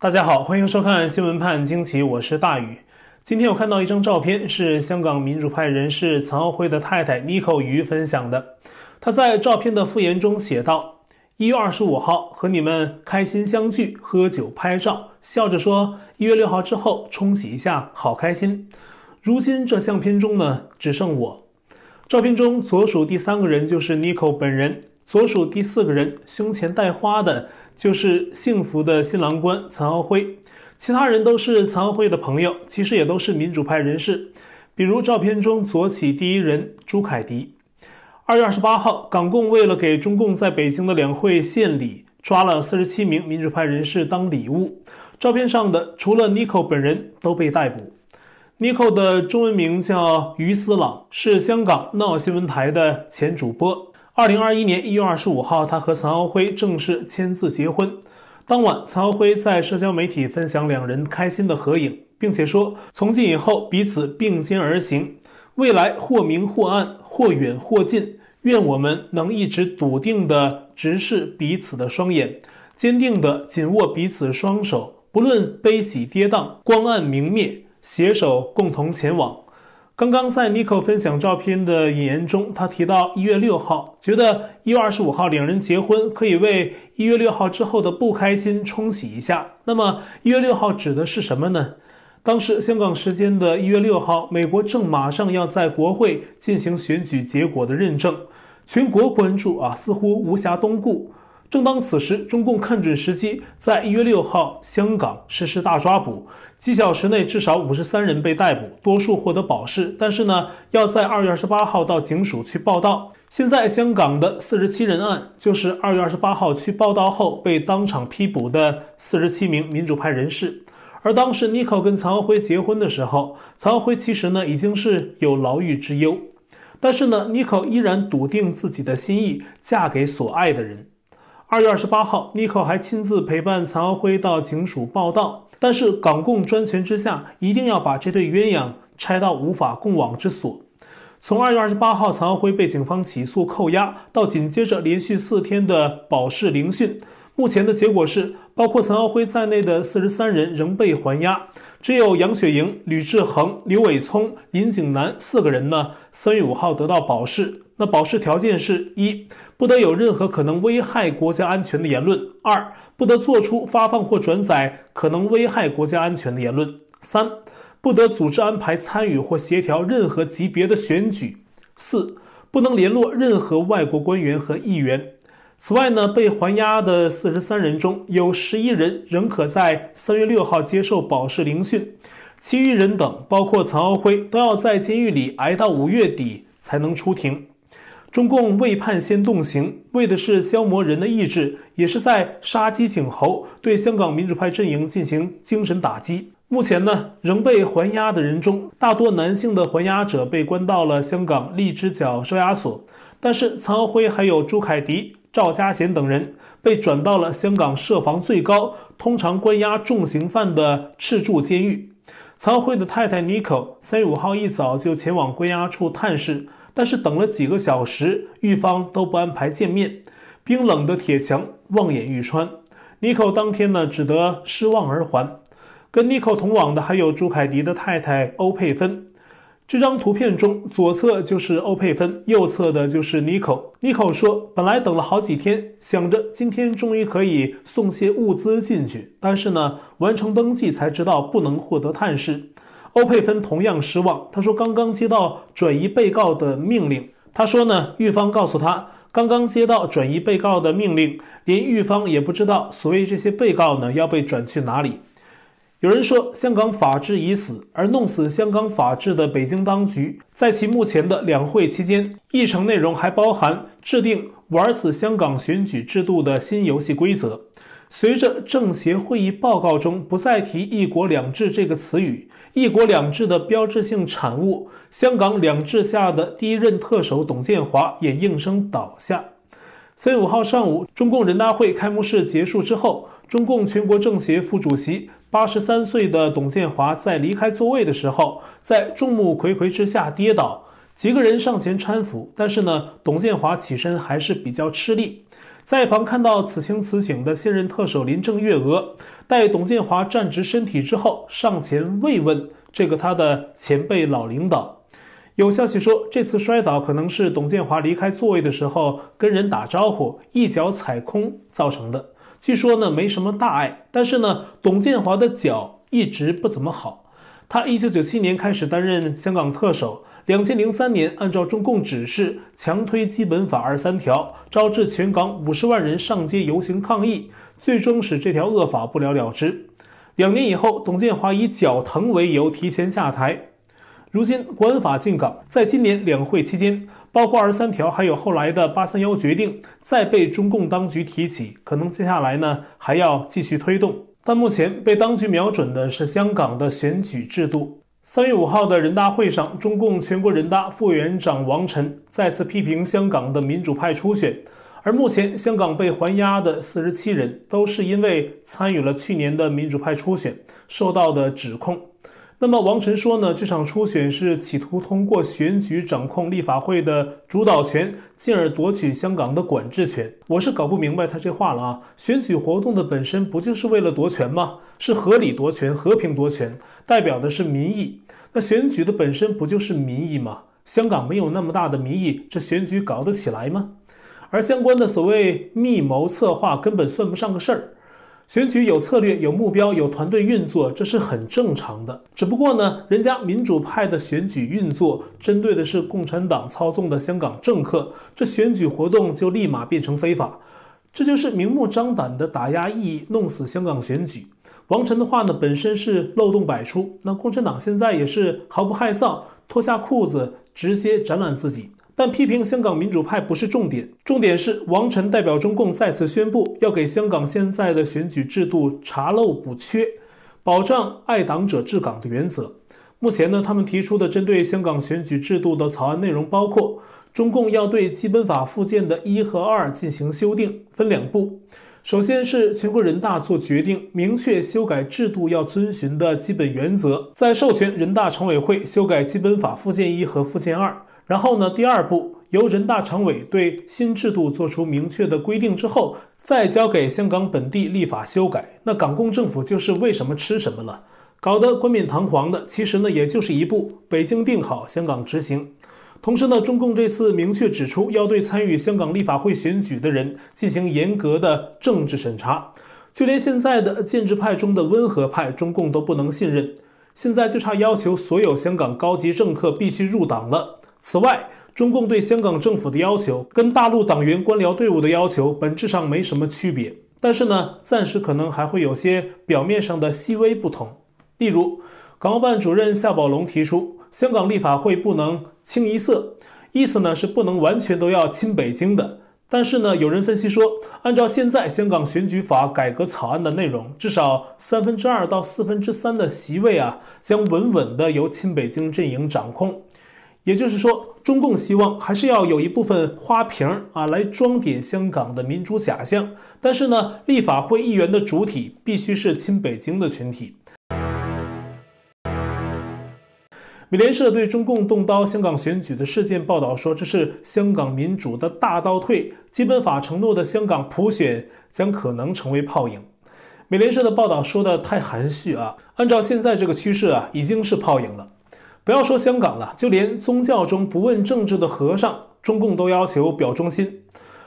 大家好，欢迎收看《新闻判惊奇》，我是大宇。今天我看到一张照片，是香港民主派人士陈奥辉的太太 Nicole 余分享的。他在照片的附言中写道：“一月二十五号和你们开心相聚，喝酒拍照，笑着说一月六号之后冲洗一下，好开心。如今这相片中呢，只剩我。照片中左数第三个人就是 n i c o 本人，左数第四个人胸前带花的。”就是幸福的新郎官岑奥辉，其他人都是岑奥辉的朋友，其实也都是民主派人士，比如照片中左起第一人朱凯迪。二月二十八号，港共为了给中共在北京的两会献礼，抓了四十七名民主派人士当礼物。照片上的除了 Nico 本人都被逮捕。Nico 的中文名叫于思朗，是香港闹新闻台的前主播。二零二一年一月二十五号，他和陈奥辉正式签字结婚。当晚，陈奥辉在社交媒体分享两人开心的合影，并且说：“从今以后，彼此并肩而行，未来或明或暗，或远或近，愿我们能一直笃定地直视彼此的双眼，坚定地紧握彼此双手，不论悲喜跌宕、光暗明灭，携手共同前往。”刚刚在 Nico 分享照片的引言中，他提到一月六号，觉得一月二十五号两人结婚可以为一月六号之后的不开心冲洗一下。那么一月六号指的是什么呢？当时香港时间的一月六号，美国正马上要在国会进行选举结果的认证，全国关注啊，似乎无暇东顾。正当此时，中共看准时机，在一月六号香港实施大抓捕，几小时内至少五十三人被逮捕，多数获得保释。但是呢，要在二月二十八号到警署去报到。现在香港的四十七人案，就是二月二十八号去报到后被当场批捕的四十七名民主派人士。而当时 n i c o 跟曹辉结婚的时候，曹辉其实呢已经是有牢狱之忧，但是呢 n i c o 依然笃定自己的心意，嫁给所爱的人。二月二十八号尼克还亲自陪伴陈奥辉到警署报到。但是港共专权之下，一定要把这对鸳鸯拆到无法共往之所。从二月二十八号，陈奥辉被警方起诉扣押，到紧接着连续四天的保释聆讯，目前的结果是，包括陈奥辉在内的四十三人仍被还押，只有杨雪莹、吕志恒、刘伟聪、林景南四个人呢，三月五号得到保释。那保释条件是：一，不得有任何可能危害国家安全的言论；二，不得做出发放或转载可能危害国家安全的言论；三，不得组织安排参与或协调任何级别的选举；四，不能联络任何外国官员和议员。此外呢，被还押的四十三人中有十一人仍可在三月六号接受保释聆讯，其余人等，包括陈奥辉，都要在监狱里挨到五月底才能出庭。中共未判先动刑，为的是消磨人的意志，也是在杀鸡儆猴，对香港民主派阵营进行精神打击。目前呢，仍被还押的人中，大多男性的还押者被关到了香港荔枝角收押所，但是曹辉还有朱凯迪、赵家贤等人被转到了香港设防最高、通常关押重刑犯的赤柱监狱。陈奥辉的太太 Nicole 三月五号一早就前往关押处探视。但是等了几个小时，狱方都不安排见面，冰冷的铁墙望眼欲穿。Nicole 当天呢，只得失望而还。跟 Nicole 同往的还有朱凯迪的太太欧佩芬。这张图片中，左侧就是欧佩芬，右侧的就是 Nicole。Nicole 说：“本来等了好几天，想着今天终于可以送些物资进去，但是呢，完成登记才知道不能获得探视。”欧佩芬同样失望。他说：“刚刚接到转移被告的命令。”他说：“呢，狱方告诉他，刚刚接到转移被告的命令，连狱方也不知道所谓这些被告呢要被转去哪里。”有人说，香港法治已死，而弄死香港法治的北京当局，在其目前的两会期间，议程内容还包含制定玩死香港选举制度的新游戏规则。随着政协会议报告中不再提“一国两制”这个词语，“一国两制”的标志性产物——香港两制下的第一任特首董建华也应声倒下。三月五号上午，中共人大会开幕式结束之后，中共全国政协副主席八十三岁的董建华在离开座位的时候，在众目睽睽之下跌倒，几个人上前搀扶，但是呢，董建华起身还是比较吃力。在一旁看到此情此景的现任特首林郑月娥，待董建华站直身体之后，上前慰问这个他的前辈老领导。有消息说，这次摔倒可能是董建华离开座位的时候跟人打招呼，一脚踩空造成的。据说呢，没什么大碍，但是呢，董建华的脚一直不怎么好。他一九九七年开始担任香港特首。两千零三年，按照中共指示，强推基本法二三条，招致全港五十万人上街游行抗议，最终使这条恶法不了了之。两年以后，董建华以脚疼为由提前下台。如今国安法进港，在今年两会期间，包括二十三条，还有后来的八三幺决定，再被中共当局提起，可能接下来呢还要继续推动。但目前被当局瞄准的是香港的选举制度。三月五号的人大会上，中共全国人大副委员长王晨再次批评香港的民主派初选，而目前香港被还押的四十七人，都是因为参与了去年的民主派初选受到的指控。那么王晨说呢，这场初选是企图通过选举掌控立法会的主导权，进而夺取香港的管制权。我是搞不明白他这话了啊！选举活动的本身不就是为了夺权吗？是合理夺权、和平夺权，代表的是民意。那选举的本身不就是民意吗？香港没有那么大的民意，这选举搞得起来吗？而相关的所谓密谋策划，根本算不上个事儿。选举有策略、有目标、有团队运作，这是很正常的。只不过呢，人家民主派的选举运作针对的是共产党操纵的香港政客，这选举活动就立马变成非法，这就是明目张胆的打压异议、弄死香港选举。王晨的话呢，本身是漏洞百出。那共产党现在也是毫不害臊，脱下裤子直接展览自己。但批评香港民主派不是重点，重点是王晨代表中共再次宣布要给香港现在的选举制度查漏补缺，保障爱党者治港的原则。目前呢，他们提出的针对香港选举制度的草案内容包括：中共要对基本法附件的一和二进行修订，分两步。首先是全国人大做决定，明确修改制度要遵循的基本原则，再授权人大常委会修改基本法附件一和附件二。然后呢，第二步由人大常委对新制度做出明确的规定之后，再交给香港本地立法修改。那港共政府就是为什么吃什么了，搞得冠冕堂皇的，其实呢也就是一步北京定好，香港执行。同时呢，中共这次明确指出要对参与香港立法会选举的人进行严格的政治审查，就连现在的建制派中的温和派，中共都不能信任。现在就差要求所有香港高级政客必须入党了。此外，中共对香港政府的要求跟大陆党员官僚队伍的要求本质上没什么区别，但是呢，暂时可能还会有些表面上的细微不同。例如，港澳办主任夏宝龙提出，香港立法会不能清一色，意思呢是不能完全都要亲北京的。但是呢，有人分析说，按照现在香港选举法改革草案的内容，至少三分之二到四分之三的席位啊，将稳稳的由亲北京阵营掌控。也就是说，中共希望还是要有一部分花瓶啊，来装点香港的民主假象。但是呢，立法会议员的主体必须是亲北京的群体。美联社对中共动刀香港选举的事件报道说，这是香港民主的大倒退，基本法承诺的香港普选将可能成为泡影。美联社的报道说的太含蓄啊，按照现在这个趋势啊，已经是泡影了。不要说香港了，就连宗教中不问政治的和尚，中共都要求表忠心。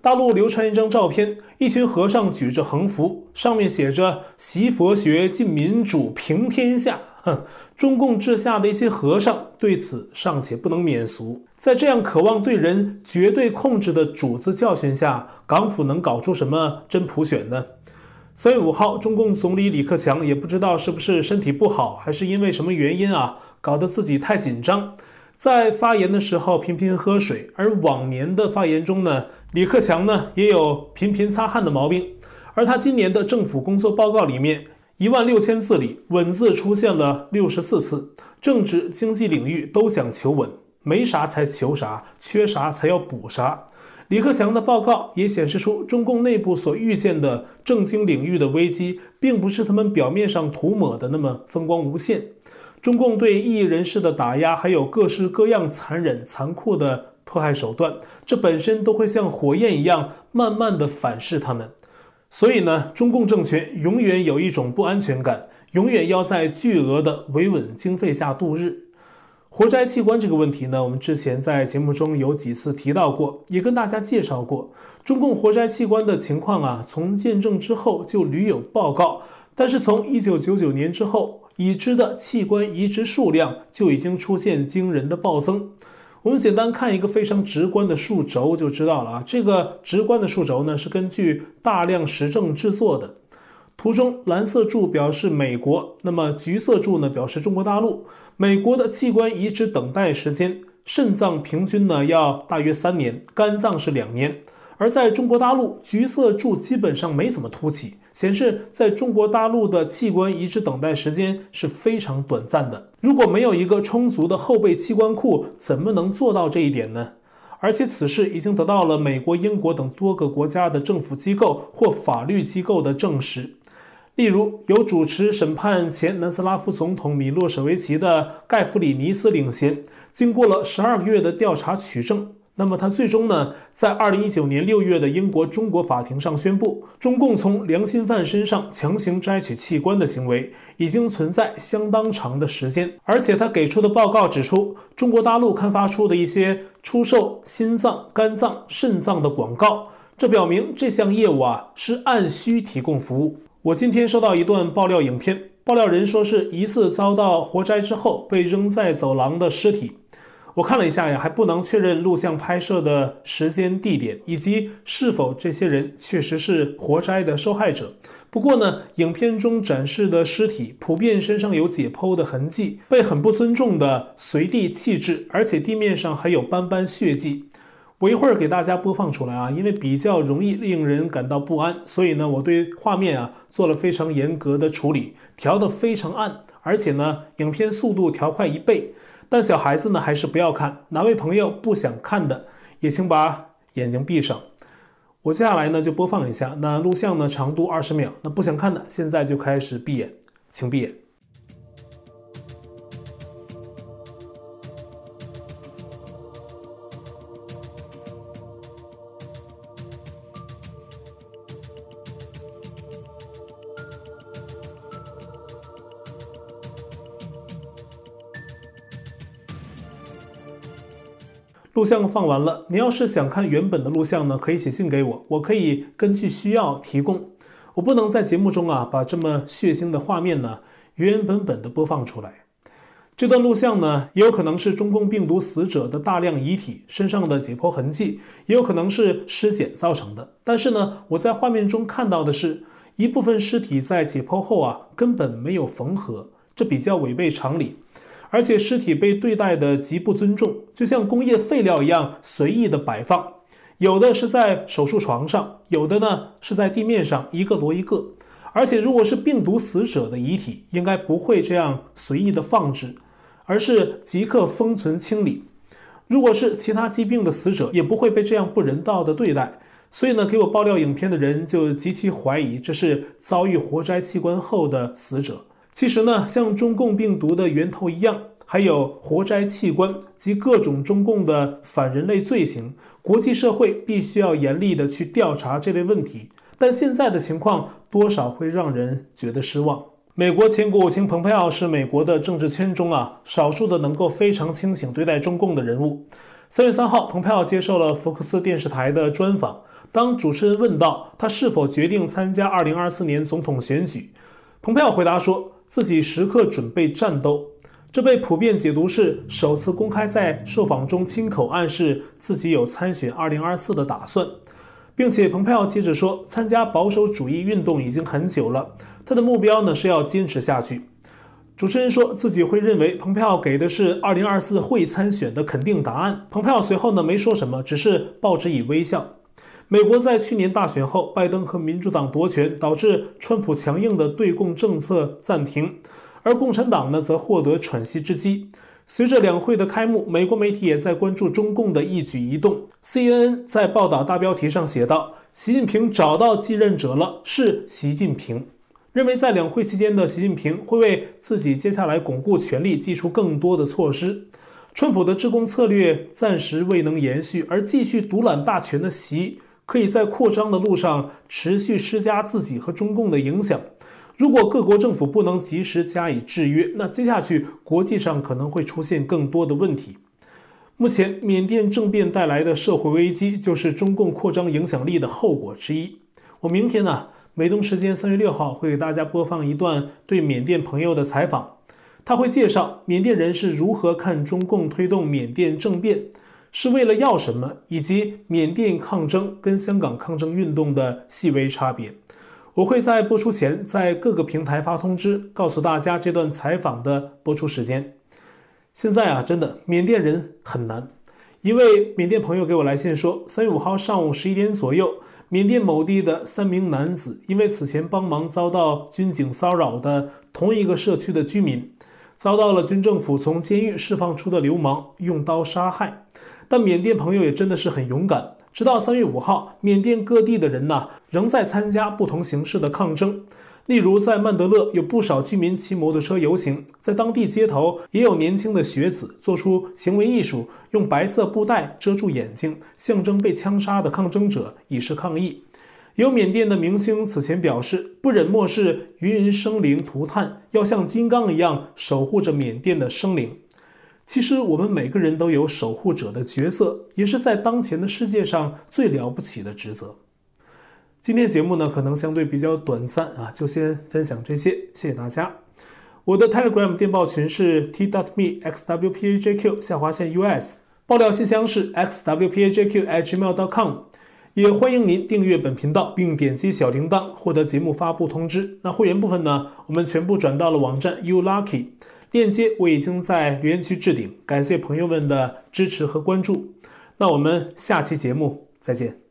大陆流传一张照片，一群和尚举着横幅，上面写着“习佛学、进民主、平天下”。哼，中共治下的一些和尚对此尚且不能免俗，在这样渴望对人绝对控制的主子教训下，港府能搞出什么真普选呢？三月五号，中共总理李克强也不知道是不是身体不好，还是因为什么原因啊，搞得自己太紧张，在发言的时候频频喝水。而往年的发言中呢，李克强呢也有频频擦汗的毛病。而他今年的政府工作报告里面，一万六千字里，稳字出现了六十四次，政治经济领域都想求稳，没啥才求啥，缺啥才要补啥。李克强的报告也显示出，中共内部所预见的政经领域的危机，并不是他们表面上涂抹的那么风光无限。中共对异议人士的打压，还有各式各样残忍残酷的迫害手段，这本身都会像火焰一样慢慢的反噬他们。所以呢，中共政权永远有一种不安全感，永远要在巨额的维稳经费下度日。活摘器官这个问题呢，我们之前在节目中有几次提到过，也跟大家介绍过。中共活摘器官的情况啊，从建政之后就屡有报告，但是从一九九九年之后，已知的器官移植数量就已经出现惊人的暴增。我们简单看一个非常直观的数轴就知道了啊，这个直观的数轴呢是根据大量实证制作的。图中蓝色柱表示美国，那么橘色柱呢表示中国大陆。美国的器官移植等待时间，肾脏平均呢要大约三年，肝脏是两年。而在中国大陆，橘色柱基本上没怎么凸起，显示在中国大陆的器官移植等待时间是非常短暂的。如果没有一个充足的后备器官库，怎么能做到这一点呢？而且此事已经得到了美国、英国等多个国家的政府机构或法律机构的证实。例如，由主持审判前南斯拉夫总统米洛舍维奇的盖弗里尼斯领衔，经过了十二个月的调查取证。那么他最终呢，在二零一九年六月的英国中国法庭上宣布，中共从良心犯身上强行摘取器官的行为已经存在相当长的时间，而且他给出的报告指出，中国大陆刊发出的一些出售心脏、肝脏、肾脏的广告，这表明这项业务啊是按需提供服务。我今天收到一段爆料影片，爆料人说是疑似遭到活摘之后被扔在走廊的尸体。我看了一下呀，还不能确认录像拍摄的时间、地点以及是否这些人确实是活摘的受害者。不过呢，影片中展示的尸体普遍身上有解剖的痕迹，被很不尊重的随地弃置，而且地面上还有斑斑血迹。我一会儿给大家播放出来啊，因为比较容易令人感到不安，所以呢，我对画面啊做了非常严格的处理，调得非常暗，而且呢，影片速度调快一倍。但小孩子呢，还是不要看。哪位朋友不想看的，也请把眼睛闭上。我接下来呢就播放一下。那录像呢长度二十秒。那不想看的，现在就开始闭眼，请闭眼。录像放完了，你要是想看原本的录像呢，可以写信给我，我可以根据需要提供。我不能在节目中啊把这么血腥的画面呢原原本本的播放出来。这段录像呢也有可能是中共病毒死者的大量遗体身上的解剖痕迹，也有可能是尸检造成的。但是呢，我在画面中看到的是一部分尸体在解剖后啊根本没有缝合，这比较违背常理。而且尸体被对待的极不尊重，就像工业废料一样随意的摆放，有的是在手术床上，有的呢是在地面上，一个摞一个。而且如果是病毒死者的遗体，应该不会这样随意的放置，而是即刻封存清理。如果是其他疾病的死者，也不会被这样不人道的对待。所以呢，给我爆料影片的人就极其怀疑这是遭遇活摘器官后的死者。其实呢，像中共病毒的源头一样，还有活摘器官及各种中共的反人类罪行，国际社会必须要严厉的去调查这类问题。但现在的情况多少会让人觉得失望。美国前国务卿蓬佩奥是美国的政治圈中啊，少数的能够非常清醒对待中共的人物。三月三号，蓬佩奥接受了福克斯电视台的专访，当主持人问到他是否决定参加二零二四年总统选举，蓬佩奥回答说。自己时刻准备战斗，这被普遍解读是首次公开在受访中亲口暗示自己有参选2024的打算，并且蓬佩奥接着说，参加保守主义运动已经很久了，他的目标呢是要坚持下去。主持人说自己会认为蓬佩奥给的是2024会参选的肯定答案，蓬佩奥随后呢没说什么，只是报之以微笑。美国在去年大选后，拜登和民主党夺权，导致川普强硬的对共政策暂停，而共产党呢则获得喘息之机。随着两会的开幕，美国媒体也在关注中共的一举一动。CNN 在报道大标题上写道：“习近平找到继任者了，是习近平。”认为在两会期间的习近平会为自己接下来巩固权力祭出更多的措施。川普的制共策略暂时未能延续，而继续独揽大权的习可以在扩张的路上持续施加自己和中共的影响。如果各国政府不能及时加以制约，那接下去国际上可能会出现更多的问题。目前，缅甸政变带来的社会危机就是中共扩张影响力的后果之一。我明天呢，美东时间三月六号会给大家播放一段对缅甸朋友的采访，他会介绍缅甸人是如何看中共推动缅甸政变，是为了要什么，以及缅甸抗争跟香港抗争运动的细微差别。我会在播出前在各个平台发通知，告诉大家这段采访的播出时间。现在啊，真的缅甸人很难。一位缅甸朋友给我来信说，三月五号上午十一点左右，缅甸某地的三名男子因为此前帮忙遭到军警骚扰的同一个社区的居民，遭到了军政府从监狱释放出的流氓用刀杀害。但缅甸朋友也真的是很勇敢，直到三月五号，缅甸各地的人呐，仍在参加不同形式的抗争。例如，在曼德勒有不少居民骑摩托车游行，在当地街头也有年轻的学子做出行为艺术，用白色布袋遮住眼睛，象征被枪杀的抗争者，以示抗议。有缅甸的明星此前表示，不忍漠视芸芸生灵涂炭，要像金刚一样守护着缅甸的生灵。其实，我们每个人都有守护者的角色，也是在当前的世界上最了不起的职责。今天节目呢，可能相对比较短暂啊，就先分享这些，谢谢大家。我的 Telegram 电报群是 td me xwpajq 下划线 us，爆料信箱是 xwpajq@gmail.com，也欢迎您订阅本频道并点击小铃铛获得节目发布通知。那会员部分呢，我们全部转到了网站 uLucky，链接我已经在留言区置顶，感谢朋友们的支持和关注。那我们下期节目再见。